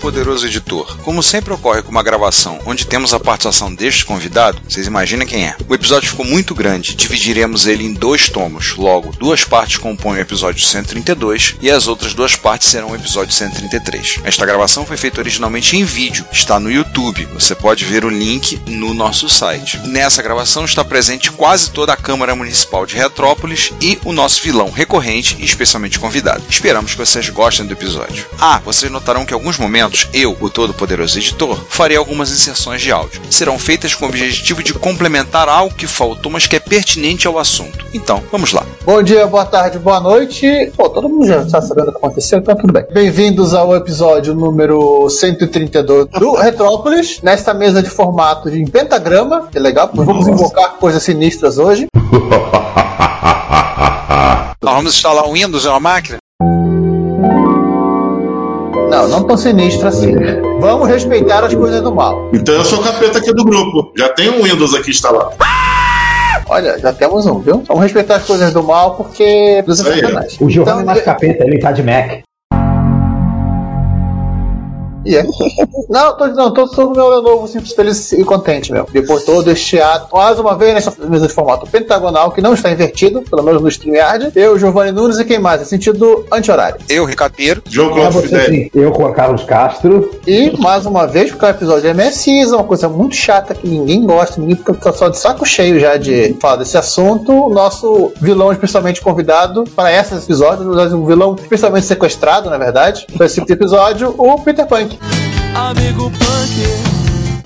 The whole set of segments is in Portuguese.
Poderoso editor. Como sempre ocorre com uma gravação onde temos a participação deste convidado, vocês imaginem quem é. O episódio ficou muito grande, dividiremos ele em dois tomos. Logo, duas partes compõem o episódio 132 e as outras duas partes serão o episódio 133. Esta gravação foi feita originalmente em vídeo, está no YouTube. Você pode ver o link no nosso site. Nessa gravação está presente quase toda a Câmara Municipal de Retrópolis e o nosso vilão recorrente e especialmente convidado. Esperamos que vocês gostem do episódio. Ah, vocês notarão que alguns momentos eu, o todo-poderoso editor, farei algumas inserções de áudio. Serão feitas com o objetivo de complementar algo que faltou, mas que é pertinente ao assunto. Então, vamos lá. Bom dia, boa tarde, boa noite. Pô, todo mundo já está sabendo o que aconteceu, então tudo bem. Bem-vindos ao episódio número 132 do Retrópolis, nesta mesa de formato de pentagrama, que é legal, porque vamos invocar coisas sinistras hoje. Nós vamos instalar um Windows na máquina? Não, não tão sinistro assim. Vamos respeitar as coisas do mal. Então eu sou o capeta aqui do grupo. Já tem um Windows aqui instalado. Olha, já temos um, viu? Vamos respeitar as coisas do mal porque é Isso aí. sacanagem. O Giovanni Então, é mais capeta, ele tá de Mac. E é. Não, tô, não, tô só no meu Lenovo simples, feliz e contente, meu. Depois todo este ato, mais uma vez nessa mesa de formato pentagonal, que não está invertido, pelo menos no StreamYard. Eu, Giovanni Nunes e quem mais? Em sentido anti-horário. Eu, Ricardo Pinheiro. Jogo É Cláudio Fidel. Eu com o Carlos Castro. E, mais uma vez, porque o episódio é MSIS, uma coisa muito chata que ninguém gosta, ninguém fica só de saco cheio já de falar desse assunto. O nosso vilão especialmente convidado para esses episódios, um vilão especialmente sequestrado, na verdade, para esse de episódio, o Peter Punk. Amigo Punk.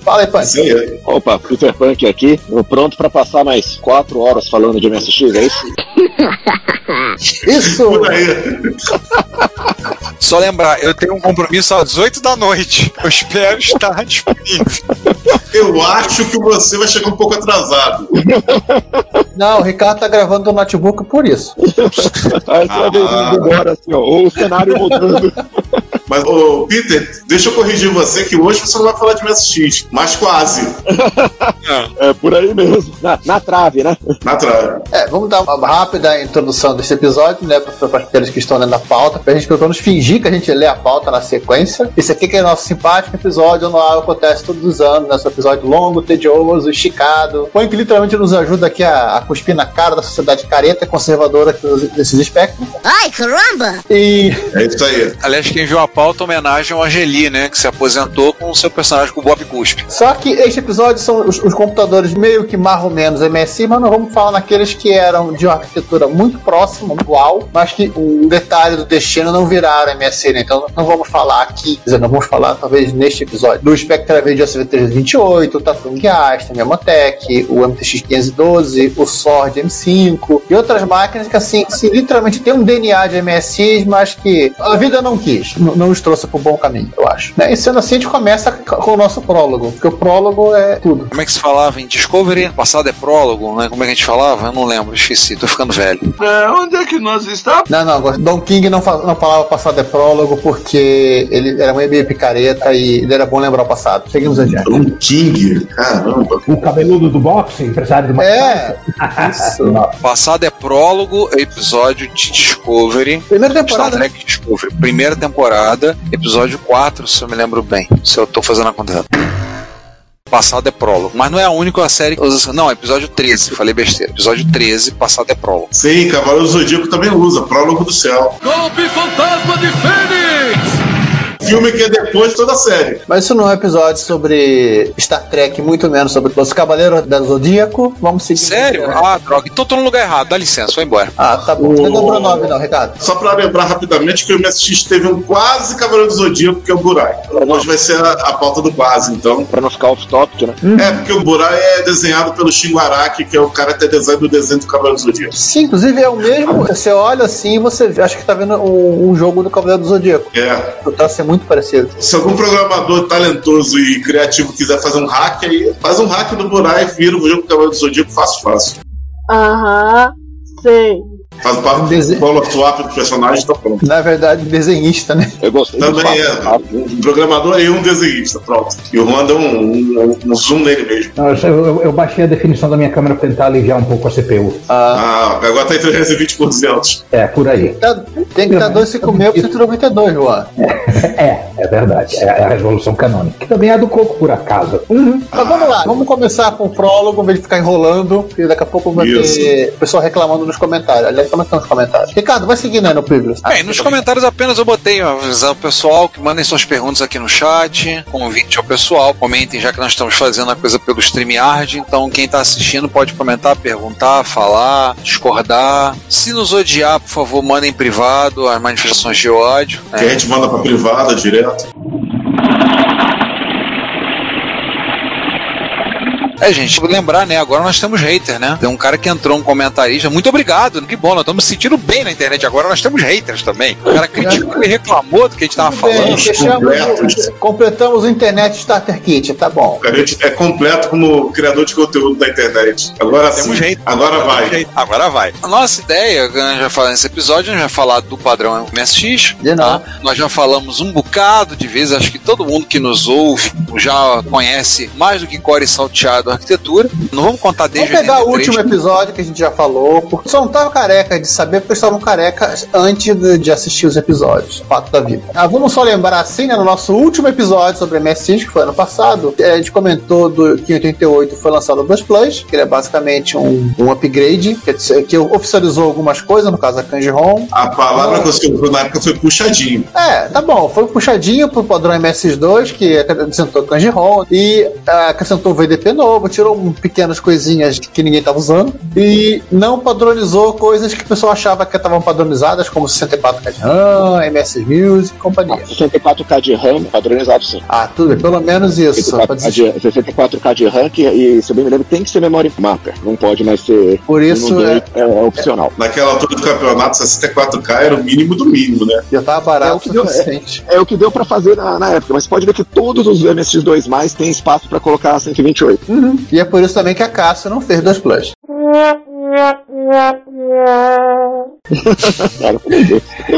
Fala aí, Punk. Aí. Opa, Peter Punk aqui, eu pronto pra passar mais quatro horas falando de MSX, é isso? Isso! Por aí. Só lembrar, eu tenho um compromisso às 18 da noite. Eu espero estar disponível. Eu acho que você vai chegar um pouco atrasado. Não, o Ricardo tá gravando do notebook por isso. Aí você vai ver indo embora assim, ó, ou o cenário mudando. Mas, ô, Peter, deixa eu corrigir você que hoje você não vai falar de MSX, mas quase. É por aí mesmo. Na, na trave, né? Na trave. É, vamos dar uma rápida introdução desse episódio, né, para aqueles que estão lendo a pauta, pra gente pelo menos fingir que a gente lê a pauta na sequência. Esse aqui que é nosso simpático episódio anual, acontece todos os anos, nosso episódio longo, tedioso, esticado. Põe que literalmente nos ajuda aqui a, a cuspir na cara da sociedade careta e conservadora que usa desses espectros. Ai, caramba! E É isso aí. Aliás, quem viu a pauta, homenagem ao Angeli, né? Que se aposentou com o seu personagem com o Bob Cuspe. Só que este episódio são os, os computadores meio que mais ou menos MSI, mas não vamos falar naqueles que eram de uma arquitetura muito próxima, igual, mas que um detalhe do destino não viraram MSI, né? Então não vamos falar aqui, dizer, não vamos falar talvez neste episódio, do Spectra Video SV328, o Tatung Aston, o Amotec, o MTX 512, o Sword M5 e outras máquinas que assim, se literalmente tem um DNA de MSI, mas que a vida não quis, n- não os trouxe para o bom caminho, eu acho. Né? E sendo assim, a gente começa com o nosso prólogo, porque o prólogo é tudo. Como é que se falava em Discovery? Passado é prólogo, né? Como é que a gente falava? Eu não lembro, esqueci, tô ficando velho. É, onde é que nós estamos? Não, não, Don King não, não falava passado é prólogo porque ele era meio picareta e ele era bom lembrar o passado. Seguimos adiante. Tom King. Caramba. O cabeludo do boxe, empresário do É, isso. Passado é prólogo, episódio de Discovery. Primeira Star temporada. né? Trek Discovery. Primeira temporada, episódio 4, se eu me lembro bem. Se eu tô fazendo a conta errada. Passado é prólogo. Mas não é a única série que usa. Não, episódio 13, falei besteira. Episódio 13, passado é prólogo. Sim, Cavaleiro do Zodíaco também usa. Prólogo do céu. Golpe Fantasma de Fênix! Filme que é depois de toda a série. Mas isso não é um episódio sobre Star Trek, muito menos sobre os Cavaleiros da Zodíaco. Vamos seguir. Sério? Ah, droga. Então tô no lugar errado. Dá licença, vou embora. Ah, tá bom. Não lembrou o nome, não, Ricardo. Só pra lembrar rapidamente que o MSX teve um quase Cavaleiro do Zodíaco, que é o Burai. Hoje vai ser a, a pauta do quase, então. Pra não ficar off-topic, né? É, porque o Burai é desenhado pelo Shingo Araki, que é o cara que design do desenho do Cavaleiro do Zodíaco. Sim, inclusive é o mesmo. Você olha assim e você acha que tá vendo um, um jogo do Cavaleiro do Zodíaco. É. O traço é muito parecido. Se algum programador talentoso e criativo quiser fazer um hack aí, faz um hack do Burai e vira o jogo do Cavaleiro do Zodíaco fácil, fácil. Aham, sei. Faz parte Dese- do polo swap do personagem, tá pronto. Na verdade, desenhista, né? Eu gostei Também é tá? um programador e um desenhista, pronto. E o Juan deu um, um- um zoom nele mesmo. Não, eu, eu- eu baixei a definição da minha câmera pra tentar aliviar um pouco a CPU. Ah, agora tá em 320 por 200. É, por aí. Tá- tem que estar 256 por 192, Juan. É, é verdade. É a resolução canônica. Que também é a do coco, por acaso. Mas vamos lá, vamos começar com o prólogo, em vez de ficar enrolando, porque daqui a pouco vai Isso. ter o pessoal reclamando nos comentários. Aliás, como é que estão os comentários? Ricardo, vai seguindo aí no Previews. Bem, nos comentários apenas eu botei avisar o pessoal que mandem suas perguntas aqui no chat, convite ao pessoal, comentem já que nós estamos fazendo a coisa pelo StreamYard, então quem está assistindo pode comentar, perguntar, falar, discordar. Se nos odiar, por favor, mandem em privado as manifestações de ódio. né? Que a gente manda pra privada direto. É, gente, lembrar, né? Agora nós temos hater, né? Tem um cara que entrou, um comentarista. Muito obrigado, que bom, nós estamos se sentindo bem na internet. Agora nós temos haters também. O cara criticou e reclamou do que a gente tava Tudo bem, falando. completos. completamos o Internet Starter Kit, tá bom. A gente é completo como criador de conteúdo da internet. Agora sim. Temos jeito. Agora vai. Agora vai. A nossa ideia, nós já falamos nesse episódio, a gente vai falar do padrão MSX. De tá? Nós já falamos um bocado de vezes, acho que todo mundo que nos ouve já conhece mais do que core salteado a arquitetura. Não vamos contar Vamos desde pegar o 83. último episódio que a gente já falou, porque só não tava careca de saber, porque estavam carecas antes de, de assistir os episódios. Fato da vida. Ah, vamos só lembrar assim, né, no nosso último episódio sobre MSX, que foi ano passado, a gente comentou do que em 88 foi lançado o 2 Plus, que ele é basicamente um, um upgrade, quer dizer, que oficializou algumas coisas, no caso a Kanji ROM. A palavra que você usou na época foi puxadinho. É, tá bom. Foi puxadinho pro padrão MS2, que acrescentou Kanji ROM e acrescentou o VDP novo, tirou pequenas coisinhas que ninguém tava usando e não padronizou coisas que o pessoal achava que estavam padronizadas, como 64K de RAM, MS Music e companhia. 64K de RAM, padronizado sim. Ah, tudo bem, pelo menos isso. pra 64K dizer- de, 64K de RAM, que, e se eu bem me lembro, tem que ser memória mapper. Não pode mais ser. Por isso é, é, é opcional. Naquela altura do campeonato, 64K era o mínimo do mínimo, né? já tava É o barato que o deu- suficiente. É o que deu pra fazer na, na época, mas pode ver que todos os MSX2 mais têm espaço pra colocar 128. E é por isso também que a Cássio não fez 2 Plus.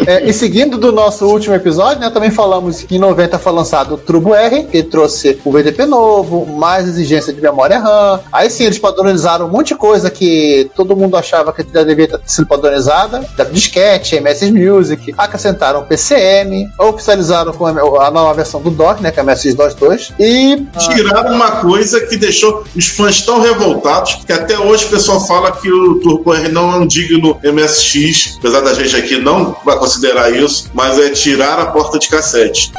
É, e seguindo do nosso último episódio, né, também falamos que em 90 foi lançado o Turbo R, que trouxe o VDP novo, mais exigência de memória RAM. Aí sim, eles padronizaram um monte de coisa que todo mundo achava que devia ter sido padronizada, da disquete, MS Music, acrescentaram o PCM, oficializaram com a nova versão do DOC, né, que é a MS-DOS 2, e Tiraram uma coisa que deixou os fãs tão revoltados que até hoje o pessoal fala que o Turbo R não é um digno MSX, apesar da gente aqui não vai considerar isso, mas é tirar a porta de cassete.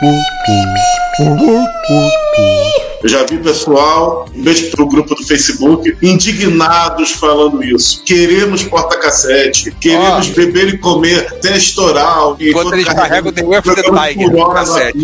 Eu já vi pessoal, um beijo pro grupo do Facebook, indignados falando isso. Queremos porta-cassete, queremos beber e comer testoral. Enquanto eles carregam o The Way of the Tiger no cassete.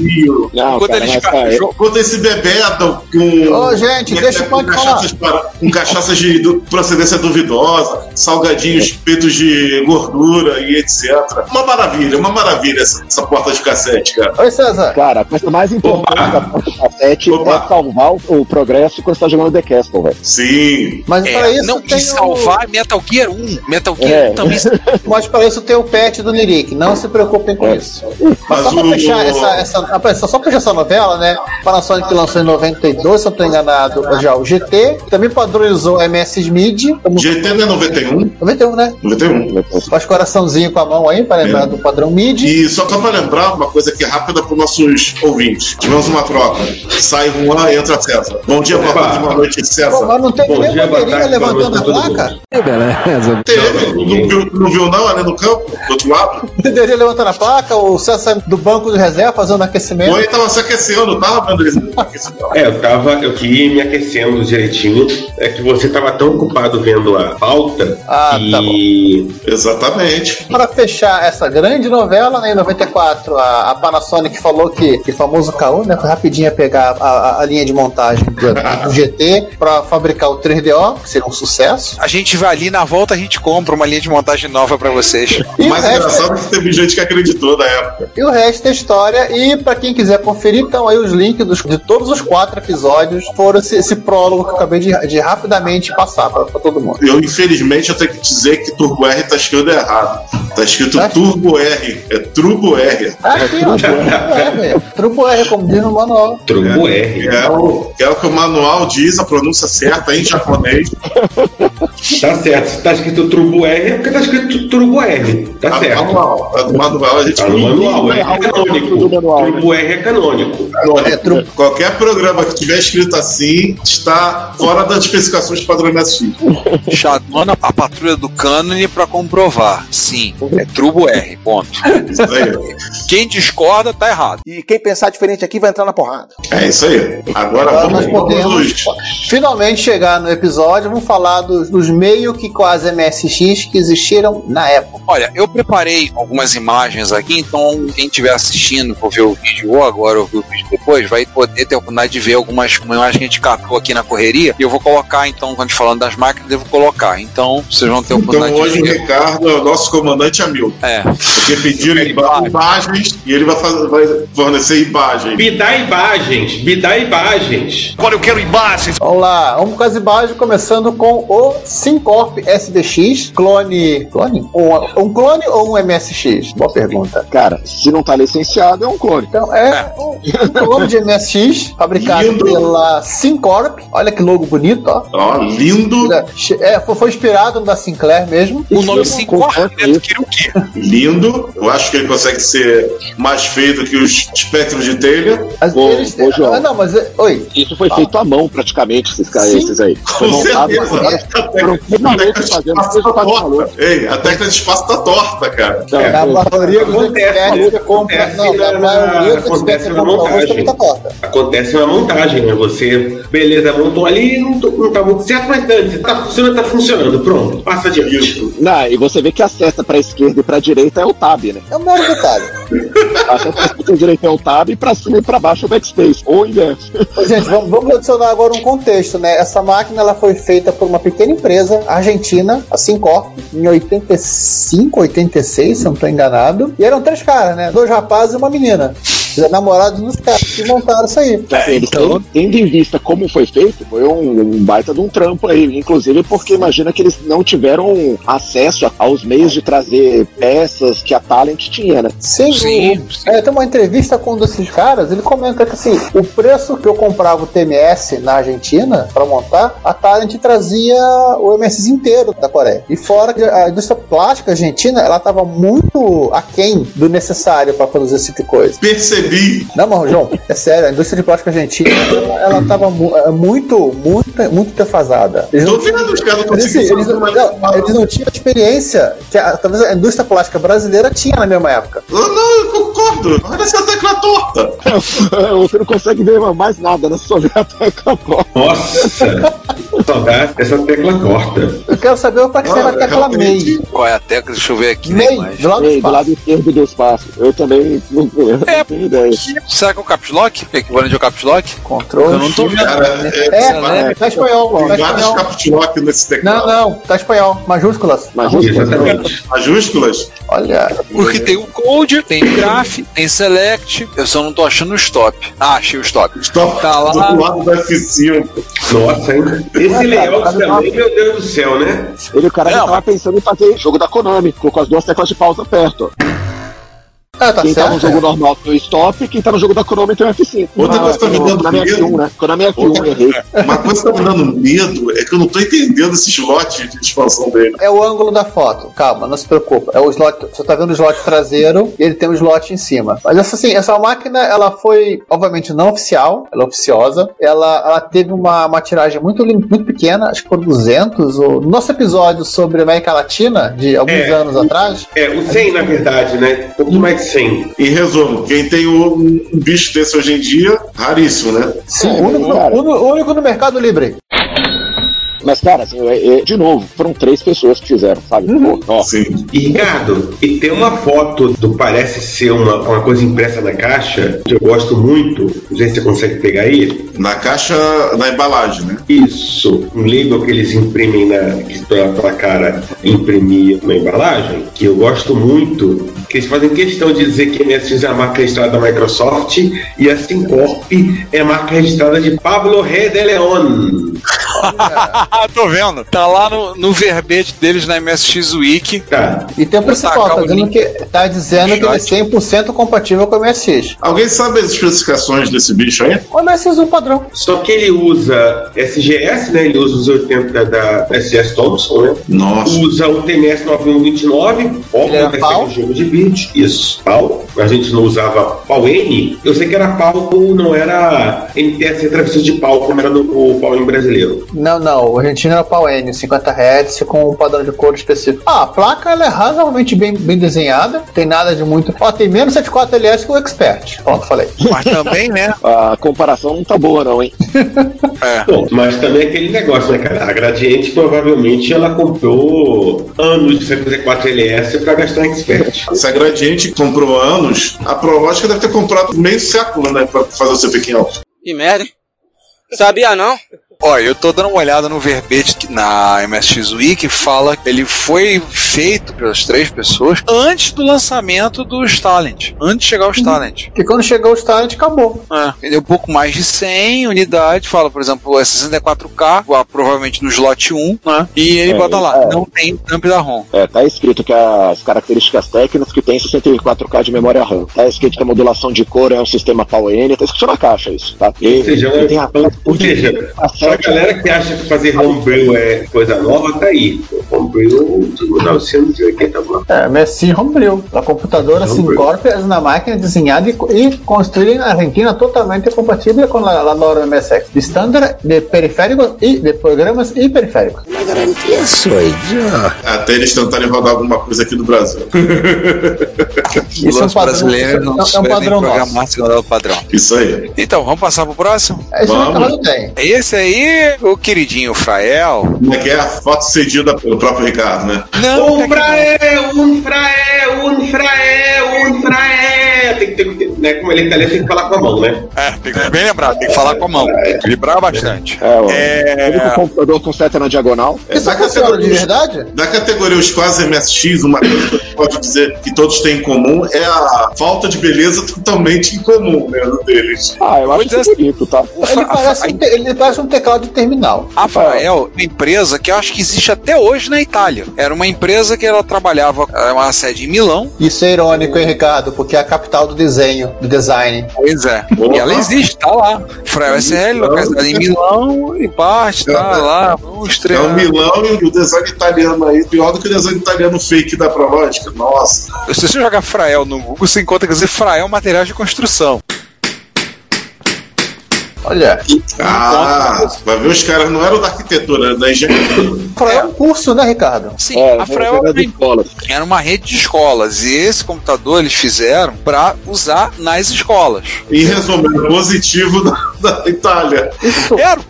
Não, Enquanto cara, eles cara, jo- Enquanto esse bebedo com. Ô, gente, deixa o com cachaças, para- com cachaças de procedência duvidosa, salgadinhos peitos de gordura e etc. Uma maravilha, uma maravilha essa, essa porta de cassete, cara. Oi, César. Cara, a coisa mais importante Opa. da porta de cassete Opa. é salvar o, o progresso quando você tá jogando The Castle, velho. Sim. Mas para É, isso não, tem e o- salvar Metal Gear 1. Metal Gear É. 1 também. Mas para isso tem o patch do Lyric, não se preocupem com É. isso. Mas Mas só pra o- fechar essa, essa, só pra fechar essa novela, né? Panasonic lançou em 92, se eu não tô enganado, já o GT, também padronizou MS MIDI, como GT não é 91? 91, né? 91. Faz coraçãozinho com a mão aí, para lembrar É. do padrão MIDI. E só pra lembrar uma coisa aqui rápida para nossos ouvintes. Tivemos uma troca. Sai Juan Aí entra César. Bom dia, boa tarde, boa noite, Pô, César. mas não teve Bom nem dia, boa bandeirinha levantando a placa? Beleza. Teve, não, viu, não viu não ali no campo, do outro lado? Bandeirinha levantando a placa, o César do banco de reserva fazendo aquecimento. Ou ele tava se aquecendo, tava vendo? É, eu tava, eu queria ir me aquecendo direitinho. É que você tava tão ocupado vendo a pauta Ah, tá que. Exatamente. Para fechar essa grande novela, né, em 94, a, a Panasonic falou que, que famoso caô, né, foi rapidinho ia pegar a, a- a linha de montagem do, do GT para fabricar o 3DO, que seria um sucesso. A gente vai ali, na volta a gente compra uma linha de montagem nova pra vocês. O E resto, engraçado é que teve gente que acreditou na época. e o resto é história. E para quem quiser conferir, então aí os links dos- de todos os quatro episódios foram esse, esse prólogo que eu acabei de, de rapidamente passar para todo mundo. Eu, infelizmente, eu tenho que dizer que Turbo R tá escrito errado. Tá escrito Tá. Turbo R, é Turbo R. Tá aqui, ó. Trubo R, Trubo R, como diz no manual. Trombo R. É, o- é o que o manual diz, a pronúncia certa em japonês. Tá certo. Se tá escrito Turbo R, é porque tá escrito Turbo R. Tá Tá certo. manual. Tá no manual, a gente Tá no manual, é canônico. manual, né? Turbo R é canônico. É, Trubo. Qualquer programa que tiver escrito assim está fora das especificações padrão MSX. Chamando a patrulha do cânone pra comprovar. Sim, é Turbo R, ponto. Isso aí. Quem discorda tá errado. E quem pensar diferente aqui vai entrar na porrada. É isso aí. Agora, Agora vamos, nós podemos finalmente chegar no episódio. Vamos falar dos, dos meio que quase MSX que existiram na época. Olha, eu preparei algumas imagens aqui, então quem estiver assistindo, for ver o vídeo ou agora ou ver o vídeo depois, vai poder ter a oportunidade de ver algumas uma imagem que a gente captou aqui na correria. E eu vou colocar, então, quando a gente falando das máquinas, eu vou colocar. Então, vocês vão ter a Então oportunidade hoje o de ver. Ricardo é o nosso comandante Hamilton. É. Porque pediram imagens e ele vai, fazer, vai fornecer imagens. Me dá imagens, me dá imagens. Agora eu quero imagens. Vamos lá, vamos com as imagens, começando com o SimCorp SDX, clone. Clone? Um, um clone ou um MSX? Boa pergunta. Cara, se não tá licenciado, é um clone. Então, é um, um clone de MSX, fabricado Lindo. pela SimCorp. Olha que logo bonito, ó. Ó, lindo, É, foi, foi inspirado no da Sinclair mesmo. O nome Isso, 5 concordo com isso. queria o quê? lindo. Eu acho que ele consegue ser mais feio do que os espectros de telha. Mas eles, ah, não, mas. Oi. Isso foi feito à mão, praticamente, esses, caras, esses aí. Foi Com montado, agora foram de fazendo coisa tá falou. Ei, a tecla de espaço tá torta, cara. Não, É, Na você compra. acontece Não, na maioria você compra montagem. tá torta. Acontece na montagem, né? Você, beleza, montou ali, não, tô- não tá muito certo, mas tá funcionando, tá funcionando. Pronto, passa adiante. Não, e você vê que a seta pra esquerda e pra direita é o tab, né? É o maior detalhe. A seta pra esquerda e direita é o tab e pra cima e pra baixo é o backspace. Ou o inverso. Gente, vamos, vamos adicionar agora um contexto, né? Essa máquina ela foi feita por uma pequena empresa argentina, a Sincorp, em 85, 86, se eu não estou enganado. E eram três caras, né? Dois rapazes e uma menina. Namorados dos caras que montaram isso aí. Eles tendo, tendo em vista como foi feito, foi um, um baita de um trampo aí. Inclusive porque imagina que eles não tiveram acesso aos meios de trazer peças que a Talent tinha, né? Sim, Sim, o- é, tem uma entrevista com um desses caras, ele comenta que assim, o preço que eu comprava o TMS na Argentina para montar, a Talent trazia o MS inteiro da Coreia. E fora que a indústria plástica argentina, ela estava muito aquém do necessário para produzir esse tipo de coisa. Percebi. Não, mas, João, é sério, a indústria de plástica argentina, ela, ela tava mu- é, muito, muito, muito defasada. Eles Tô não, vendo os caras eles, conseguindo eles, não, fazer não, uma- eles não tinham a experiência que a, talvez a indústria plástica brasileira tinha na mesma época. Não, não, eu concordo. Olha essa tecla torta. Você não consegue ver mais nada, né? Só ver a tecla torta. Nossa! Saudade essa tecla corta. Eu quero saber para que serve a Olha, tecla. MEI. Qual é a tecla? Deixa eu ver aqui. MEI, Mas... do lado do Ei, do lado esquerdo do espaço. Eu também não, eu não É, tenho ideia. Será que é o Caps Lock? Equivalente ao Caps Lock? Controle. Eu não tô vendo. Cara, é, É, é, tá espanhol, tá tem vários espanhol. caps lock nesse Não, teclado. não, tá espanhol. Majúsculas. Exatamente. Majúsculas? Olha. Porque tem o Code, tem o Graph, tem Select. Eu só não tô achando o Stop. Ah, achei o Stop. Stop Tá lá. do lado do F5. Nossa, hein? Esse layout também, meu Deus do céu, né? ele, o cara Não. tava pensando em fazer jogo da Konami, colocou as duas teclas de pausa perto. Ah, tá quem tá no certo. jogo normal tem o stop, quem tá no jogo da Konami tem o F5. Outra coisa que tá me no- dando na minha medo- F1, né? Konami F1, errei. Uma coisa que tá me dando medo é que eu não tô entendendo esse slot de expansão dele. É o ângulo da foto. Calma, não se preocupa. É o slot. Você tá vendo o slot traseiro e ele tem um slot em cima. Mas essa assim, essa máquina, ela foi, obviamente, não oficial, ela é oficiosa. Ela, ela teve uma, uma tiragem muito, muito pequena, acho que foi 200. Ou... No nosso episódio sobre América Latina, de alguns É. anos atrás, É, o 100, na verdade, né? Um pouquinho mais 100. Em resumo, quem tem um, bicho desse hoje em dia, raríssimo, né? sim, É, o único, único no Mercado Livre. Mas, cara, assim, é- é- de novo, foram três pessoas que fizeram, sabe? Uhum. Pô, Sim. E Ricardo, e tem uma foto do parece ser uma, uma coisa impressa na caixa, que eu gosto muito, não sei se você consegue pegar aí. Na caixa, na embalagem, né? Isso, um label que eles imprimem na que pela, cara imprimir uma embalagem, que eu gosto muito, que eles fazem questão de dizer que a MSX é a marca registrada da Microsoft e a Syncorp é a marca registrada de Pablo Rey de Leon. Ah, tô vendo. Tá lá no, no verbete deles na MSX Wiki. Tá. E tem o principal, tá o dizendo que, tá dizendo que ele é 100% compatível com o MSX. Alguém sabe as especificações desse bicho aí? O MSX é um padrão. Só que ele usa SGS, né? Ele usa os 80 da SS Thompson, né? Nossa. Usa o TMS 9129, ó, Ele era vai pau? ser um jogo de bit. Isso, pau. A gente não usava pau N. Eu sei que era pau, não era NTS travessão de pau, como era no o pau em brasileiro. Não, não, o argentino era pau N, 50 Hz com um padrão de cor específico. Ah, a placa ela é razoavelmente bem, bem desenhada, tem nada de muito. Ó, tem menos 74 LS que o Expert. Pronto, falei. Mas também, né? a comparação não tá boa, não, hein? É. Bom, mas também é aquele negócio, né, cara? A Gradiente provavelmente ela comprou anos de 74LS pra gastar em expert. Se a Gradiente comprou anos, a Prológica deve ter comprado meio século, né? Pra fazer o seu pequeno. Que merda, hein? Sabia não? Olha, eu tô dando uma olhada no verbete que na MSX Wiki fala que ele foi feito pelas três pessoas antes do lançamento do Stalin. Antes de chegar ao Stalin. Porque quando chegou o Stalin, acabou. É, ele é um pouco mais de 100 unidades, fala, por exemplo, é 64K, igual, provavelmente no slot 1, né? E ele É, bota lá, é. não tem dump da ROM. É, tá escrito que as características técnicas que tem 64K de memória RAM. Tá escrito que a modulação de cor é um sistema PowerN, tá escrito na caixa isso, tá? E, Ou seja, e tem a ou, ou seja, pra galera que acha que fazer homebrew é coisa nova, tá aí. Homebrew de 1980 lá. É, MSI Homebrew. A computadora Homebrew. Syncorp é uma máquina desenhada e, e construída na Argentina totalmente compatível com a, a norma MSX. De standard, de periféricos e de programas e periféricos. Até eles tentarem rodar alguma coisa aqui no Brasil. Isso é um Os padrão, brasileiros não é um padrão nosso. Isso aí. Então, vamos passar pro próximo? É isso que o Vamos. Tem. Esse aí, o queridinho Frael. Como é que é a foto cedida pelo próprio Ricardo, né? Não, Um um fraé, um fraé, um Tem que né, como ele é italiano, tem que falar com a mão, né? É, tem que bem lembrar, tem que falar com a mão. Vibrar bastante. É, ó, É. o único computador com seta na diagonal. Isso da, funciona de categoria, verdade? da categoria os quase MSX, uma coisa que eu posso dizer que todos têm em comum é a falta de beleza totalmente incomum né, no deles. Ah, eu acho dizer isso bonito, tá? O Ele parece, um te- ele parece um teclado de terminal. A Frael, uma empresa que eu acho que existe até hoje na Itália. Era uma empresa que ela trabalhava, era uma sede em Milão. Isso é irônico, hein, Ricardo? Porque é a capital do desenho, do design. Pois é. E ela existe, tá lá. Frael SL, localizada em Milão, e parte, tá lá. Vamos É o Milão e o design italiano aí, pior do que o design italiano fake da Prológica. Nossa. Se você jogar Frael no Google, você encontra que dizer Frael materiais de construção. Olha, Ah, vai ver os caras não eram da arquitetura, eram da engenharia. é um curso, né, Ricardo? Sim, É, a Frael era escola. era uma rede de escolas e esse computador eles fizeram para usar nas escolas. Em resumo, era positivo da, da Itália. Era o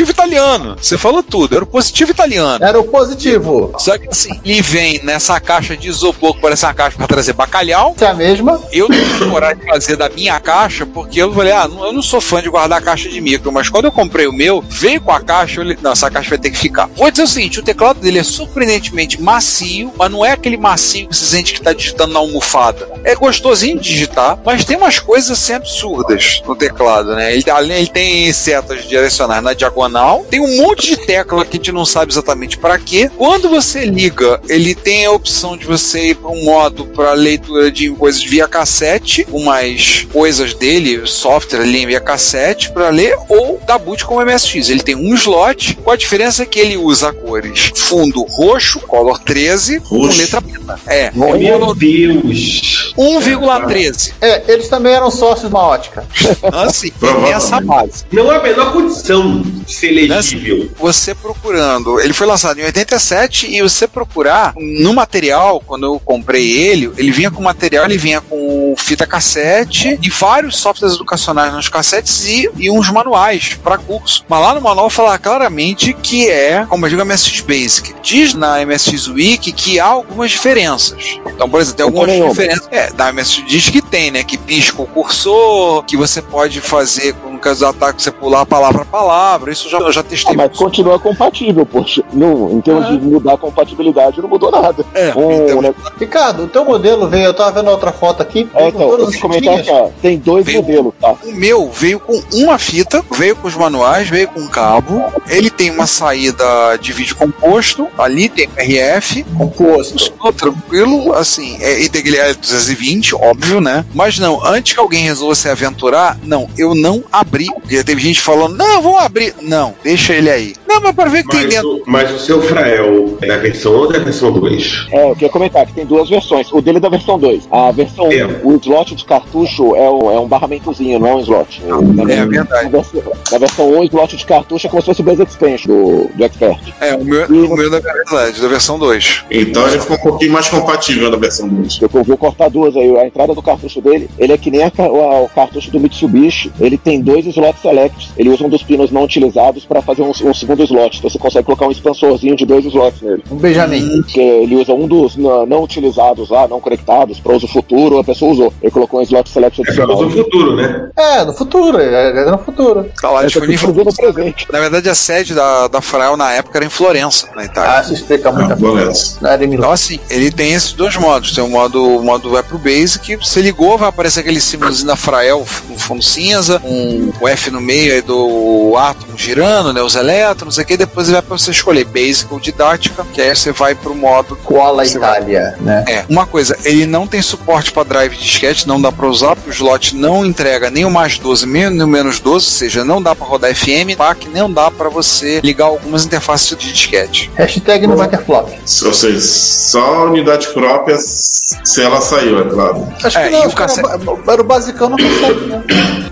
positivo italiano. Você falou tudo, era o positivo italiano. Era o positivo. Só que assim, ele vem nessa caixa de isopor que parece uma caixa para trazer bacalhau. É a mesma. Eu não tive coragem de fazer da minha caixa, porque eu falei, ah, não- eu não sou fã de guardar caixa de micro, mas quando eu comprei o meu, veio com a caixa, eu falei, não, essa caixa vai ter que ficar. Vou dizer o seguinte, o teclado dele é surpreendentemente macio, mas não é aquele macio que você sente que tá digitando na almofada. É gostosinho de digitar, mas tem umas coisas assim absurdas no teclado, né? Ele, além, ele tem setas direcionais na diagonal, tem um monte de tecla que a gente não sabe exatamente para quê. Quando você liga, ele tem a opção de você ir para um modo para leitura de coisas via cassete, com mais coisas dele, software ali via cassete para ler, ou da boot como MSX. Ele tem um slot, com a diferença que ele usa cores fundo roxo, color 13, com Roxo. letra preta. É, Meu Deus! 1,13. É, eles também eram sócios da ótica. Assim, tem essa base. Não há a menor condição de ser legível. Você procurando, ele foi lançado em 87 e você procurar no material, quando eu comprei ele, ele vinha com material, ele vinha com fita cassete e vários softwares educacionais nos cassetes e, e uns manuais para curso. Mas lá no manual fala claramente que é, como eu digo, MSX Basic. Diz na MSX Wiki que há algumas diferenças. Então, por exemplo, tem algumas diferenças. É, da MSX diz que tem, né? Que pisca o cursor, que você pode fazer com o caso do ataque, você pular palavra a palavra. Isso eu já, eu já testei. Ah, mas continua compatível, poxa. Não, em termos de mudar a compatibilidade, não mudou nada. É, Um, né? Ricardo, o teu modelo veio, eu tava vendo outra foto aqui. É, então, todas eu as comentar aqui, ó, tem dois Veio- modelos, tá? O meu veio com uma fita, veio com os manuais, veio com cabo. Ele tem uma saída de vídeo composto, ali tem RF. Composto. Estou tranquilo, assim, é, e tem aquele L220, óbvio, né? Mas não, antes que alguém resolva se aventurar, não, eu não abri. Porque teve gente falando, não, vou abrir. Não, deixa ele aí. Não, mas para ver que tem Mas dentro. o, mas o seu Frael é da versão 1 ou da versão 2? É, eu queria comentar que tem duas versões. O dele é da versão 2. A versão 1, É. o slot de cartucho é um, é um barramentozinho, não é um slot. Na, É verdade. Na versão, na versão 1, o slot de cartucho é como se fosse o Base Expansion do, do Expert. É, o meu, o meu é da verdade, da versão 2. Então ele ficou um pouquinho mais compatível na versão 2. Eu vou cortar duas aí. A entrada do cartucho dele, ele é que nem a o, o cartucho do Mitsubishi. Ele tem dois slots selects. Ele usa um dos pinos não utilizados para fazer um, um segundo slot. Então você consegue colocar um expansorzinho de dois slots nele. Um Benjamin. Porque ele usa um dos não, não utilizados lá, não conectados, para uso futuro, a pessoa usou. Ele colocou um slot select É adicional. uso no futuro, né? É, no futuro, é, é no futuro. Tá lá aqui disponível. foi no presente. Na verdade, a sede da, da Frael na época era em Florença, na Itália. Ah, isso explica muita Ah, coisa. em Milão. Então, assim, ele tem esses dois modos. Tem o modo, o modo vai pro Basic, você ligou, vai aparecer aquele símbolozinho da Frael no fundo cinza, um, o F no meio aí do átomo girando, né? Os elétrons, o que, depois ele vai pra você escolher Basic ou Didática, que aí você vai pro modo. Cola Você vai- Itália, né? É, uma coisa, ele não tem suporte para drive de disquete, não dá para usar, porque o slot não entrega nem o mais 12 nem o menos 12, ou seja, não dá para rodar FM, PAC, não dá para você ligar algumas interfaces de disquete. Hashtag no Butterflop. Ou seja, só a unidade própria se ela saiu, é claro. Acho É, que não, o cassete- era, era o basicão não consegue, né?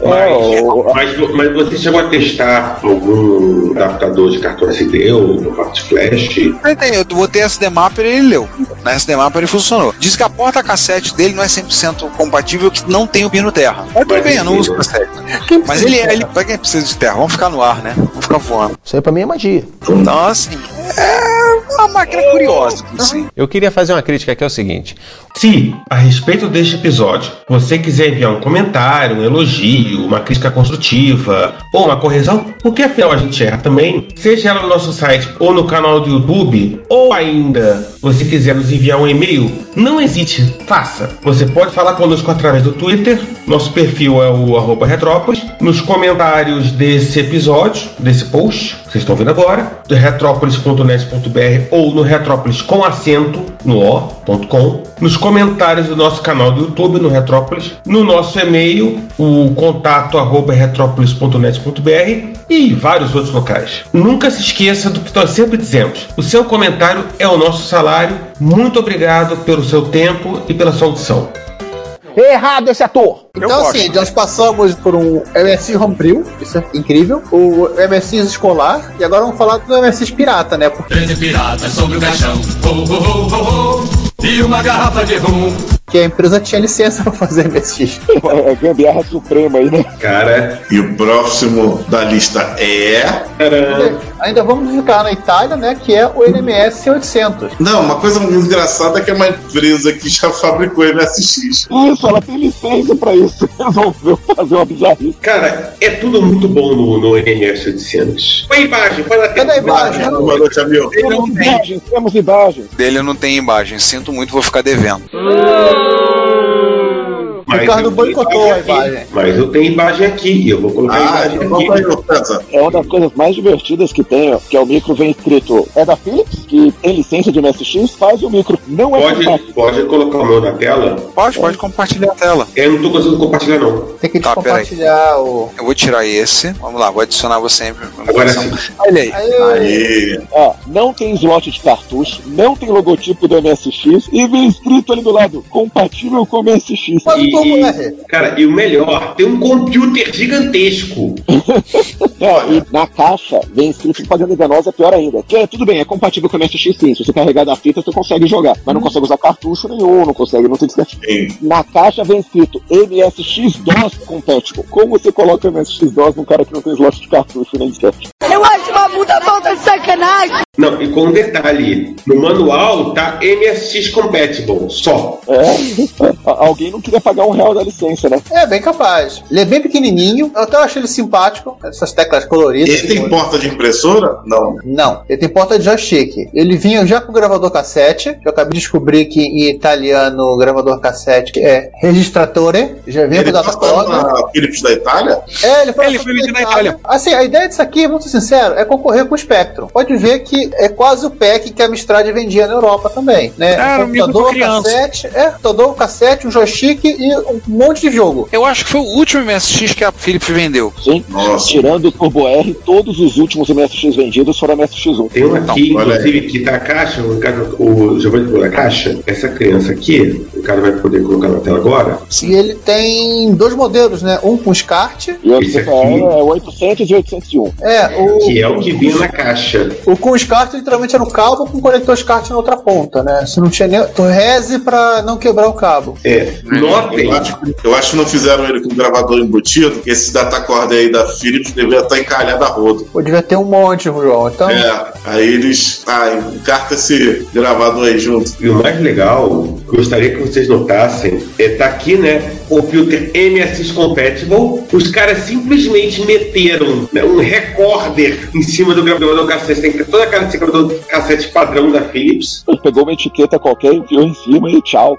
O- Mas, mas você chegou a testar algum adaptador de cartão SD ou do parte flash? Eu botei SD Mapper e ele leu. Na SD Mapper ele funcionou. Diz que a porta cassete dele não é 100% compatível, que não tem o pino terra. Mas tudo bem, eu não uso né? cassete. Mas ele é, ele, pra quem precisa de terra, vamos ficar no ar, né? Vamos ficar voando. Isso aí pra mim é magia. Então, assim, é uma máquina curiosa, assim. Eu queria fazer uma crítica que é o seguinte: Se, a respeito deste episódio, você quiser enviar um comentário, um elogio, uma crítica construtiva ou uma correção, porque afinal a gente erra também, seja ela no nosso site ou no canal do YouTube, ou ainda você quiser nos enviar um e-mail, não hesite, faça. Você pode falar conosco através do Twitter, nosso perfil é o arroba Retrópolis, nos comentários desse episódio, desse post, que vocês estão vendo agora, do ou no Retrópolis com acento no o.com, nos comentários do nosso canal do YouTube no Retrópolis, no nosso e-mail, o contato arroba retrópolis.net.br e vários outros locais. Nunca se esqueça do que nós sempre dizemos: o seu comentário é o nosso salário. Muito obrigado pelo seu tempo e pela sua audição. Errado esse ator! Então, assim, nós passamos por um MSX Homebrew, isso é incrível, o MSX escolar, e agora vamos falar do MSX pirata, né? Porque Treze piratas sobre o caixão. Ho, ho, ho, ho, ho. E uma garrafa de rum. a empresa tinha licença pra fazer MSX. É gambiarra suprema aí, né? Cara, E o próximo da lista é. Ainda vamos ficar na Itália, né? Que é o NMS 800. Não, uma coisa muito engraçada é que é uma empresa que já fabricou MSX. Isso, ela tem licença pra isso. Resolveu fazer uma bizarrice. cara, é tudo muito bom no, no NMS 800. Põe imagem, põe na Cadê a imagem? Boa noite, amigo. Não Temos tem. imagens, temos imagens. Dele não tem imagem. Sinto muito, vou ficar devendo. Mas Ricardo eu tenho boicotou a imagem. Mas eu tenho imagem aqui eu vou colocar a Ah, imagem então aqui. É uma das coisas mais divertidas que tem, ó, que é o micro vem escrito é da Philips, que tem licença de MSX, faz o micro. Não é Pode, pode colocar o meu na tela? Pode, pode compartilhar a tela. Eu não tô conseguindo compartilhar, não. Tem que Tá, compartilhar o. Eu vou tirar esse. Vamos lá, vou adicionar você sempre. Agora sim. Olha aí. Aí. Ó, não tem slot de cartucho, não tem logotipo do MSX e vem escrito ali do lado, compatível com o MSX. Mas E- e- R. Cara, e o melhor, tem um computer gigantesco. Não, e na caixa vem escrito propaganda enganosa, pior ainda. Que é, tudo bem, é compatível com o MSX sim. Se você carregar da fita, você consegue jogar. Mas não consegue usar cartucho nenhum, não consegue, não tem disquete. Na caixa vem escrito MSX-DOS compatible. Como você coloca MSX-DOS num cara que não tem slot de cartucho nem disquete? Eu acho uma puta falta de sacanagem. Não, e com um detalhe, no manual tá MSX Compatible, só. É, alguém não queria pagar um real da licença, né? É, bem capaz. Ele é bem pequenininho. Eu até acho ele simpático. Essas teclas coloridas. Ele tem porta de impressora? Não. Não, ele tem porta de joystick. Ele vinha já com gravador cassete. Eu acabei de descobrir que em italiano o gravador cassete é registratore. Já vinha com Ele tá data Philips da Itália? É, ele foi, Ele foi vendido na Itália. Assim, a ideia disso aqui, vamos ser sinceros, é concorrer com o Spectrum. Pode ver que é quase o pack que a Amstrad vendia na Europa também, né? Era um criança. cassete, é, computador, cassete, um joystick e um monte de jogo. Eu acho que foi o último MSX que a Philips vendeu. Sim. Nossa. Tirando o Turbo R, todos os últimos MSX vendidos foram MSX1. Tem um aqui, aí. inclusive, que tá a caixa, o, Ricardo- o Giovanni pôr a caixa. Essa criança aqui, o cara vai poder colocar na tela agora. E ele tem dois modelos, né? Um com SCART, E o Esse aqui- é 800 e 801. é, o, Que é o que vinha na caixa. o com SCART literalmente era o cabo com conector SCART na outra ponta, né? Se não tinha nem. Tu reze pra não quebrar o cabo. É, notem, Eu acho, eu acho que não fizeram ele com gravador embutido. que Esse datacorde aí da Philips deveria estar encalhado a rodo. Pô, devia ter um monte, João. Então, É, aí eles. Ah, encarta esse gravador aí junto. E o mais legal, gostaria que vocês notassem, é tá aqui, né? Computer MSX Compatible. Os caras simplesmente meteram né, um recorder em cima do gravador cassete. Tem toda a cara desse gravador cassete padrão da Philips. Ele pegou uma etiqueta qualquer, enfiou em cima e tchau.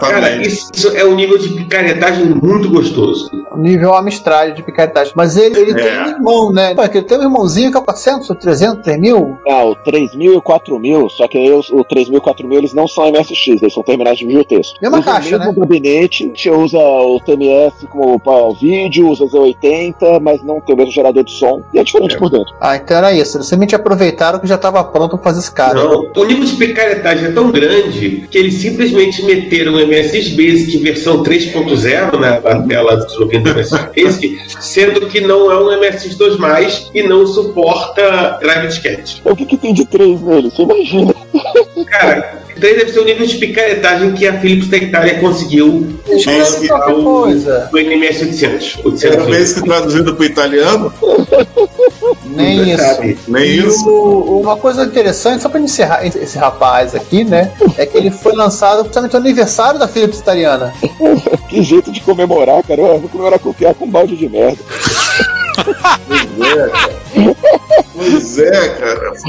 Cara, isso, isso é um nível de picaretagem muito gostoso. nível Amstrad de picaretagem. Mas ele, ele É. tem um irmão, né? Pô, ele tem um irmãozinho que é 400, 300, 3000. Ah, o 3000 e o 4000, só que aí os- o 3000 e o 4000 eles não são MSX, eles são terminais de bibliotexto. Mesma usa caixa, o mesmo né? gabinete, a gente usa o TMS como para o vídeo, usa Z80, mas não tem o mesmo gerador de som, e é diferente por dentro. Ah, então era isso. Eles simplesmente aproveitaram que já estava pronto pra fazer esse cara. Não, o nível de picaretagem é tão grande que eles simplesmente meteram o MSX Basic versão 3.0 na, na tela do MSX Basic, sendo que não é um MSX 2+, e não suporta drive disquete. O que, que tem de 3 nele? Você imagina. Cara, 3 deve ser o nível de picaretagem que a Philips da Itália conseguiu Escreve qualquer coisa. no NMS 800. Era 800 vez que traduzido pro italiano? Nem isso. sabe. Nem E isso. o- uma coisa interessante, só pra encerrar esse, rapaz aqui, né? É que ele foi lançado justamente no aniversário da Philips italiana. Que jeito de comemorar, cara. Eu vou comemorar com o Com um balde de merda. Pois é, cara.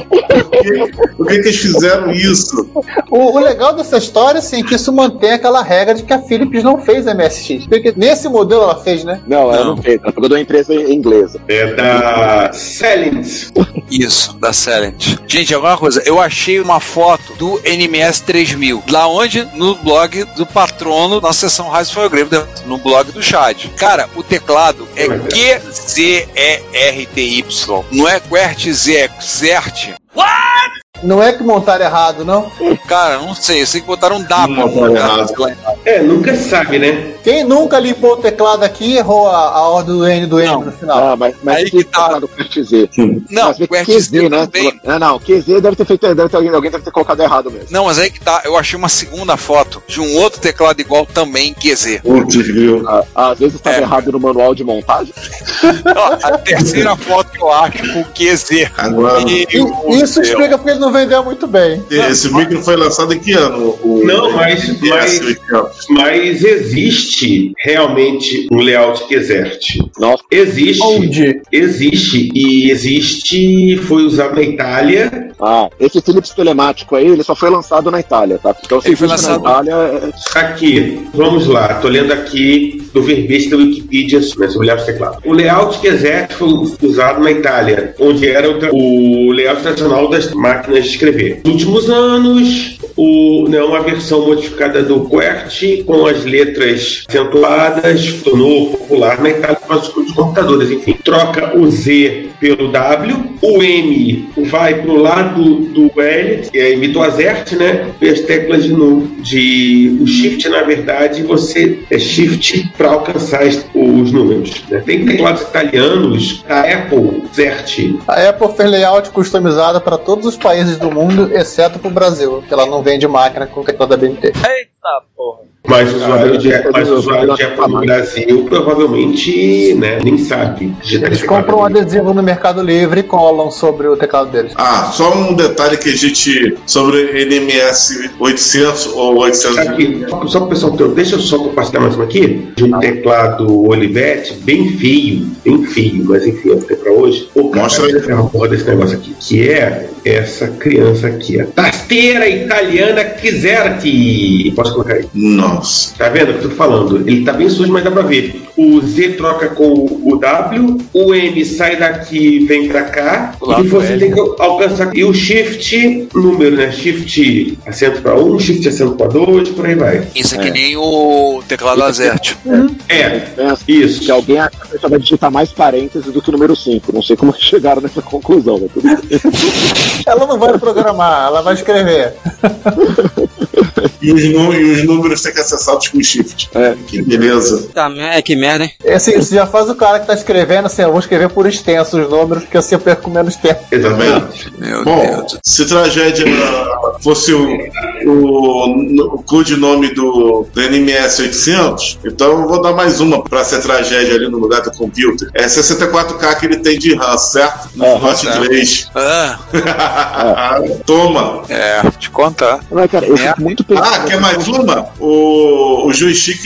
Por que, por que, que eles fizeram isso? O, o legal dessa história, assim, é que isso mantém aquela regra de que a Philips não fez MSX. Porque nesse modelo ela fez, né? Não, ela Não. não fez. Ela pegou de uma empresa inglesa. É da Silent. Isso, da Silent. Gente, alguma coisa, eu achei uma foto do NMS 3000, lá onde? No blog do patrono na seção Rise for Grave, no blog do Chad. Cara, o teclado é Q-Z-E-R-T-Y, não é QWERTZ, é XERT. Não é que montaram errado, não? Cara, não sei, eu sei que botaram um. Não, botaram errado. É, nunca se sabe, né? Quem nunca limpou o teclado aqui errou a, a ordem do N do M no final. Ah, mas, mas Aí que tá. do QZ. Não, mas QWERTZ QZ, né? também. Não, não, QZ deve ter feito. Deve ter alguém, alguém deve ter colocado errado mesmo. Não, mas aí que tá, eu achei uma segunda foto de um outro teclado igual também QZ. Putz, viu? Ah, às vezes estava É. errado no manual de montagem. Ó, a terceira foto que eu acho com QZ. Agora, E- isso Deus. explica porque ele não vendeu muito bem. esse micro foi lançado em que ano? O, Não, mas- Yes, mas- ó. Mas existe realmente um layout Qzert. Nossa. Existe. Onde? Existe. E existe. Foi usado na Itália Ah, esse Philips telemático aí, ele só foi lançado na Itália, tá? Então, se Ele foi lançado- na Itália, é- Aqui, vamos lá, tô lendo aqui do verbete da Wikipedia sobre layout de teclado. O layout que exerce foi usado na Itália, onde era o, o layout tradicional das máquinas de escrever. Nos últimos anos, o, né, uma versão modificada do QWERTY com as letras acentuadas tornou popular na Itália para os os computadores, enfim. Troca o Z pelo W, o M vai para o lado do L, que é imita o Azert, né? E as teclas de, nu- de o Shift, na verdade, você é Shift para alcançar os números. né? Tem teclados italianos, a Apple, Zert. A Apple fez layout customizada para todos os países do mundo, exceto para o Brasil, que ela não vende máquina com teclado da BNT. Eita porra. Mas o usuário de, mas o usuário de Apple no Brasil provavelmente né, nem sabe Eles compram um adesivo no Mercado Livre e colam sobre o teclado deles. Ah, só um detalhe que a gente. sobre NMS 800 ou 800. Aqui, só para o pessoal ter, deixa eu só compartilhar mais uma aqui, de um teclado Olivetti, bem feio, bem feio, mas enfim, eu tenho para hoje. Pô, cara, Mostra aí. é uma porra desse negócio aqui, que é essa criança aqui, a Tasteira Italiana Kizerti. Posso colocar aí? Nossa. Tá vendo o que eu tô falando? Ele tá bem sujo, mas dá pra ver. O Z troca com o W, o M sai daqui vem pra cá, Lá e você tem que alcançar. E o Shift, número, né? Shift acento pra um, Shift acento pra dois, por aí vai. Isso é que nem o teclado Azert. É, pensa isso. que alguém vai digitar mais parênteses do que o número 5. Não sei como chegaram nessa conclusão, mas tudo bem. Ela não vai programar, ela vai escrever. E os, e os números têm que acessados com shift. É. Que beleza. Tá, é que merda, hein? É assim, isso já faz o cara que tá escrevendo assim, eu vou escrever por extenso os números, porque assim eu perco menos tempo. Exatamente. Meu Bom, Deus. se tragédia fosse o, o, o codinome do, do NMS 800, então eu vou dar mais uma pra ser tragédia ali no lugar do computer. É 64K que ele tem de RAM, certo? No. 3. Ah, Toma! é, te contar. Mas, cara, eu É. fico muito pensando. Ah, quer mais uma? O, o joystick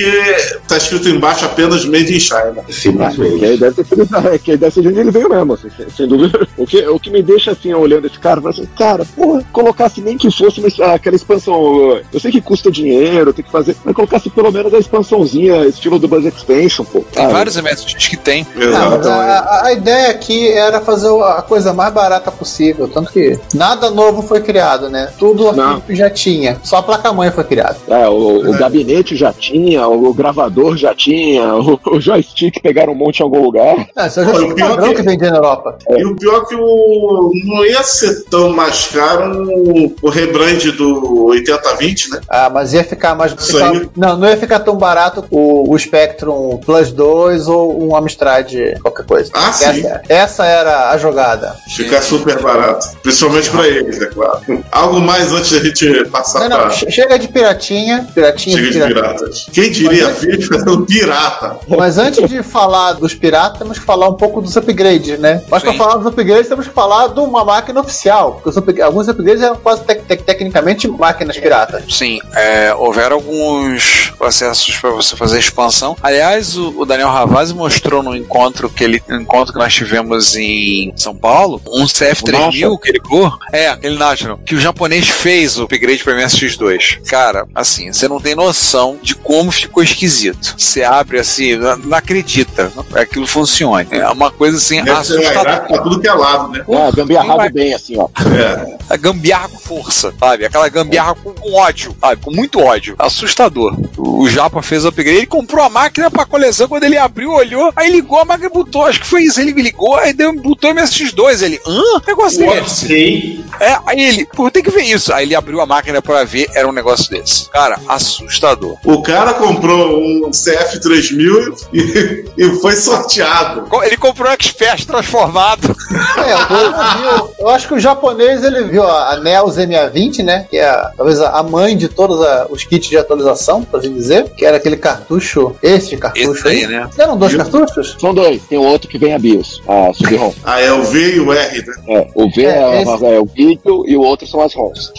tá escrito embaixo apenas Made in China. Que Simplesmente. aí deve ter sido, é, que aí deve ser de onde ele veio mesmo, assim, sem, dúvida. O que, o que me deixa assim, olhando esse cara, fala assim, cara, porra, colocasse nem que fosse uma- aquela expansão. Eu sei que custa dinheiro, tem que fazer, mas colocasse pelo menos a expansãozinha, estilo do Buzz Expansion, pô. Tem vários MSX que tem. Não, a- a ideia aqui era fazer a coisa mais barata possível, tanto que nada novo foi criado, né? Tudo a. Philips já tinha, só a placa-mãe foi criada. É, o, o gabinete já tinha, o gravador já tinha, o, o joystick pegaram um monte em algum lugar. Isso é o Olha, joystick o pior padrão que- que vendia na Europa. E o pior é que o, não ia ser tão mais caro o, o rebrand do 8020, né? Ah, mas ia ficar mais. Isso ficar- aí. não, não ia ficar tão barato o, o Spectrum Plus 2 ou um Amstrad qualquer coisa. Ah, essa, sim. essa era a jogada. Ficar super barato. Principalmente pra eles, é claro. Algo mais antes da gente passar Não, não, pra. che- chega de piratinha, piratinha, Chega de pirata. piratas. Quem diria a Philips fazendo pirata? Mas antes de falar dos piratas, temos que falar um pouco dos upgrades, né? Mas Sim. para falar dos upgrades, temos que falar de uma máquina oficial. Porque os up- alguns upgrades eram quase tec- tec- tecnicamente máquinas piratas. Sim, é, houveram alguns processos para você fazer expansão. Aliás, o, o Daniel Ravazzi mostrou no encontro que ele, no encontro que nós tivemos em São Paulo, um CF3000 que ele ligou, é, aquele National, que o japonês fez o upgrade para MSX2. Cara, assim, você não tem noção de como ficou esquisito. Você abre assim, não, não acredita que aquilo funcione. É uma coisa assim Deve assustadora. pra tudo que é lado, né? É, gambiarrado vai- bem, assim, ó. É. a gambiarra com força, sabe? Aquela gambiarra com, com ódio, sabe? Com muito ódio. Assustador. O, Japa fez o upgrade, ele comprou a máquina pra coleção, quando ele abriu, olhou, aí ligou a máquina e botou, acho que foi isso, ele ligou, aí deu, botou MSX2, ele, hã? Que negócio é esse? Sei. É, aí ele, pô, tem que ver isso. Aí ele abriu a máquina pra ver, era um negócio desse. Cara, assustador. O cara comprou um CF3000 e, e foi sorteado. Ele comprou um Expert transformado. É, viu- eu acho que o japonês ele viu a, a NEO Z620, né? Que é a- talvez a mãe de todos a- os kits de atualização, por assim dizer, que era aquele cartucho, esse cartucho Esse aí, né? Eram dois cartuchos? São dois. Tem o outro que vem a BIOS, a sub-ROM. Ah, é o V e o R, né? É, o V é, É, é o vídeo e o outro são as ROMs.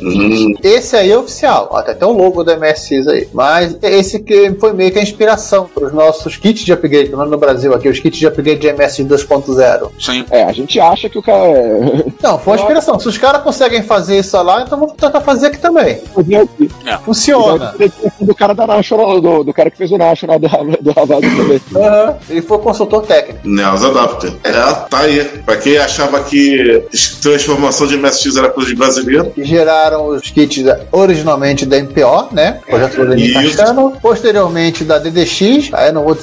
Esse aí é oficial, ó, tem até o logo da MSX aí. Mas esse que foi meio que a inspiração para os nossos kits de upgrade, pelo menos no Brasil aqui, os kits de upgrade de MSX 2.0. Sim. É, a gente acha que o cara. é- Não, foi uma inspiração. Se os caras conseguem fazer isso lá, então vamos tentar fazer aqui também. Funciona. Do cara da National, do, do cara que fez o National do, do Ravado também. Aham. Ele foi consultor técnico. Neos Adapter. É, tá aí. Pra quem achava que transformação de MSX era coisa de brasileiro. que geraram os kits originalmente da MPO, né? Projeto. Castano. Posteriormente da DDX, aí não, vou,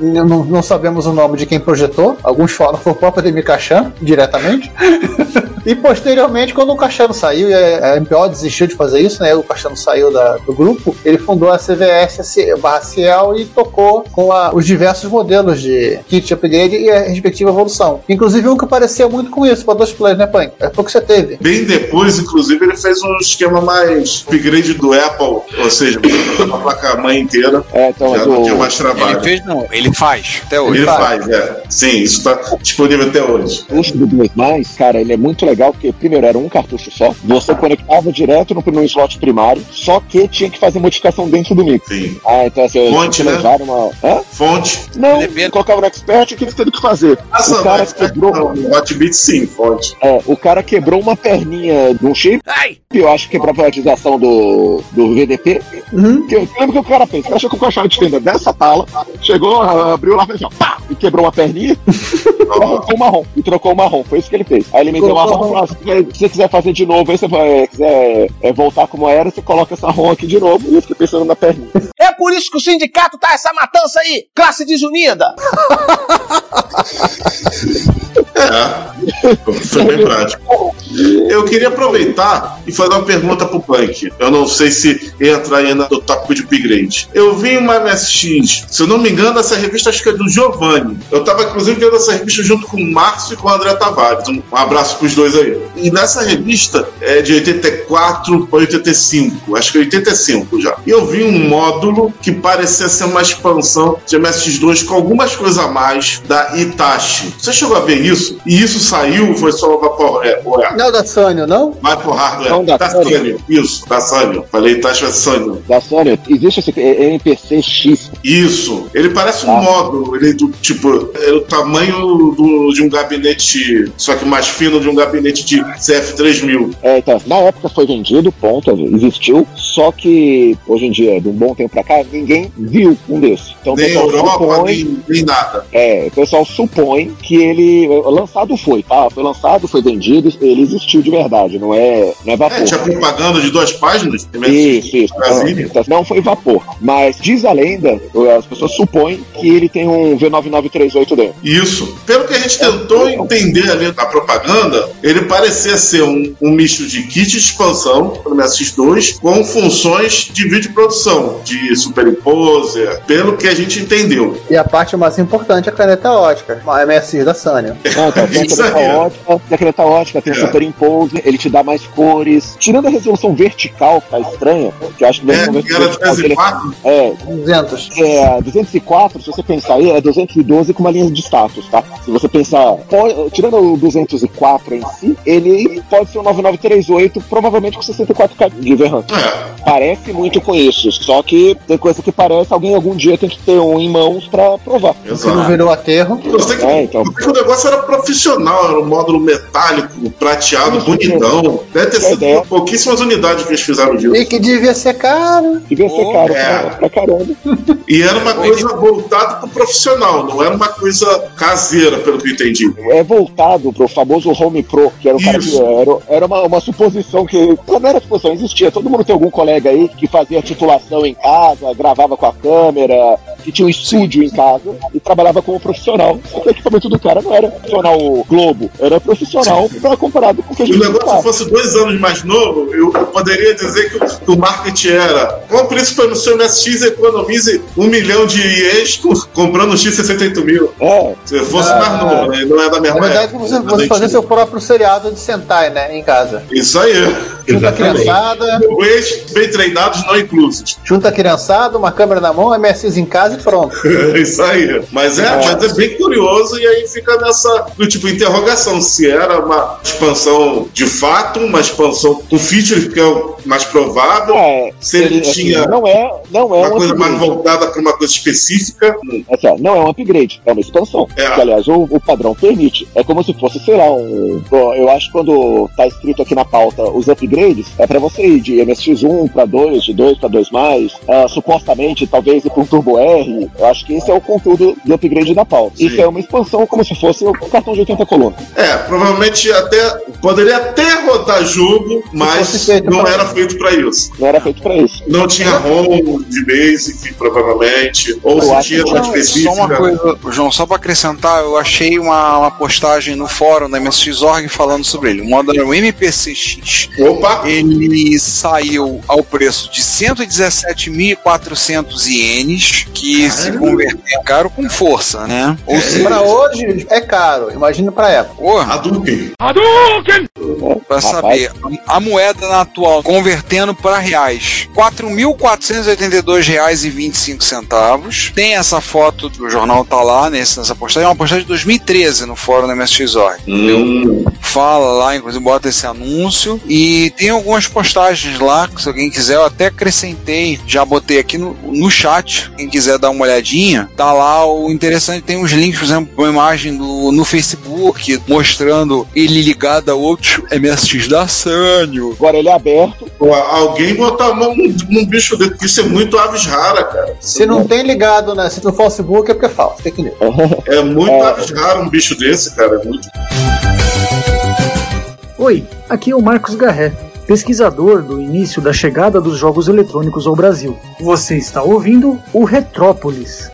não, não- sabemos o nome de quem projetou. Alguns falam que foi o próprio Ademir Cachan, diretamente. e posteriormente, quando o Cachano saiu e a MPO desistiu de fazer isso, né? O Cachano saiu da- do grupo, ele fundou a CVS C- barra Ciel e tocou com a- os diversos modelos de kit de upgrade e a respectiva evolução. Inclusive um que parecia muito com isso, para dois players, né, Pan? É porque você teve. Bem depois, inclusive, ele fez um esquema mais upgrade do Apple, ou seja, uma placa-mãe inteira. É, então, já é não do- tinha mais trabalho. Ele fez, não. Ele faz, até hoje. Ele faz, é. Sim, isso tá disponível até hoje. O do 2 mais, cara, ele é muito legal porque, primeiro, era um cartucho só. Você conectava direto no, no slot primário, só que tinha que fazer modificação dentro do mix. Sim. Ah, então assim, Fonte, você né? levar uma. Hã? Fonte. Não, colocava no expert, o que você teve que fazer? Ah, o cara quebrou. não, Hotbit sim, fonte. É, o cara quebrou uma perninha de um chip. Eu acho que quebrou a privatização do, do VDP. Que eu lembro que o cara fez. O cara achou que o caixão de fenda dessa tala, chegou, abriu lá, fez assim, ó, pá, e quebrou uma perninha. e arrancou o marrom. E trocou o marrom. Foi isso que ele fez. Aí ele meteu o marrom lá. Se você- se você quiser fazer de novo, aí você vai, quiser é, voltar como era, você coloca essa ROM aqui de novo. E eu fiquei pensando na perninha. É por isso que o sindicato tá essa matança aí, classe desunida. É, foi bem prático. Eu queria aproveitar e fazer uma pergunta pro Punk. Eu não sei se entra ainda no tópico de upgrade. Eu vi uma MSX, se eu não me engano, essa revista acho que é do Giovanni. Eu tava inclusive vendo essa revista junto com o Márcio e com o André Tavares. Um abraço pros dois aí. E nessa revista é de 84 para 85, acho que é 85 já. E eu vi um módulo que parecia ser uma expansão de MSX2 com algumas coisas a mais da Itachi. Você chegou a ver isso? E isso saiu, foi só é, ou é, Não é o da Sanyo, não? vai pro hardware. Não, da da Sony. Sanyo. Isso, da Sanyo. Falei Itachi é Sanyo. Da Sony, existe esse é, NPC X. Isso. Ele parece um Ah. módulo. Ele do tipo é o tamanho do- de um gabinete, só que mais fino de um gabinete de CF3000. É, então, na época foi vendido, ponto, existiu, só que hoje em dia, de um bom tempo pra cá, ninguém viu um desses. Então, Nem Europa, supõe, nem, nem nada. é, o pessoal supõe que ele, lançado foi, tá? Foi lançado, foi vendido, ele existiu de verdade, não é, não é vapor. É, tinha propaganda de duas páginas. Isso, isso. Brasília. Então, Não foi vapor. Mas diz a lenda, as pessoas supõem que ele tem um V9938 dentro. Isso. Pelo que a gente tentou entender ali na propaganda, ele parecia ser um, um misto de kit de expansão para o MSX2 com funções de vídeo produção, de superimposer, pelo que a gente entendeu. E a parte mais importante é a caneta ótica, a MSX da Sanyo. Não, então, tem a caneta aí. ótica, tem a caneta ótica, tem o É. Superimpose, ele te dá mais cores. Tirando a resolução vertical, que tá estranha, que eu acho que É, que era vertical dele 204. é, 200. é 204, se você pensar aí, é 212 com uma linha de status, tá? Se você pensar, pode- tirando o 204 em si, ele pode ser um 9938, provavelmente com 64K de VRAM. É. Parece muito com isso, só que tem coisa que parece, alguém algum dia tem que ter um em mãos pra provar. Se não virou aterro. Eu sei que, É, então. eu sei que o negócio era profissional, era um módulo metálico, prateado, bonitão. Deve ter É sido ideia. pouquíssimas unidades que eles fizeram disso. E que devia ser caro. Devia ser Oh, caro é. pra, pra caramba. E era uma coisa voltada pro profissional, não era uma coisa caseira, pelo que eu entendi. é voltado pro famoso Home Pro, que era o cara que era, era uma, uma suposição que. Não era suposição, existia. Todo mundo tem algum colega aí que fazia titulação em casa, gravava com a câmera, que tinha um estúdio em casa e trabalhava como profissional. O equipamento do cara não era profissional Globo, era profissional pra comparado com o que a Se gente o negócio fosse dois anos mais novo, eu poderia dizer que o, que o marketing era compre isso no seu MSX economize um milhão de ienes com- comprando um X68 mil. É. Se fosse Ah, mais novo, né? não é da Na mesma verdade, época. você, você fazer seu próprio seriado de Sentai, né? Em casa. Isso aí. Junta a criançada, Inglês bem treinados, não inclusos. junta a criançada, uma câmera na mão, MSX em casa e pronto. É isso aí. Mas é, mas é bem curioso e aí fica nessa do tipo interrogação se era uma expansão de fato, uma expansão com features que é o mais provável, É, se ele assim, tinha não é, não é uma um coisa mais upgrade. voltada para uma coisa específica. Assim, não é um upgrade, é uma expansão. É. Que, aliás, o, o padrão permite. É como se fosse, sei lá, um. Eu acho que quando tá escrito aqui na pauta os upgrades, é pra você ir de MSX1 pra 2, de 2 pra 2, ah, supostamente, talvez ir um Turbo R. Eu acho que esse é o conteúdo do upgrade da pauta. Sim. Isso é uma expansão como se fosse um cartão de 80 colunas. É, provavelmente até poderia até rodar jogo, mas não era feito para isso. Não era feito pra isso. Não tinha ROM de Basic, provavelmente, ou Eu se tinha não. específica. Só uma coisa, João, só pra acrescentar, eu achei uma, uma postagem no fórum da MSX.org falando sobre ele. O modelo MPCX. Opa! Ele saiu ao preço de 117.400 ienes, que se converter é caro com força, né? Ou seja, Pra hoje é caro, imagina pra época. porra, Hadouken. pra saber, a moeda atual convertendo para reais, 4.482 reais e 25 centavos. Tem essa foto do jornal tá lá nesse, nessa postagem, é uma postagem de 2013 no fórum da MSX.org. Hum, fala lá, inclusive bota esse anúncio. E tem algumas postagens lá, que se alguém quiser, eu até acrescentei, já botei aqui no, no chat. Quem quiser dar uma olhadinha, tá lá o interessante, tem uns links, por exemplo, uma imagem do, no Facebook mostrando ele ligado a outros MSX da Sanyo. Agora ele é aberto. Pô, alguém botar a mão num, num bicho desse, porque isso é muito aves rara, cara. Se não tem ligado, né? Se no Facebook é porque é falso, tem que ler. É muito aves rara um bicho desse, cara. É muito. Oi, aqui é o Marcos Garré, pesquisador do início da chegada dos jogos eletrônicos ao Brasil. Você está ouvindo o Retrópolis.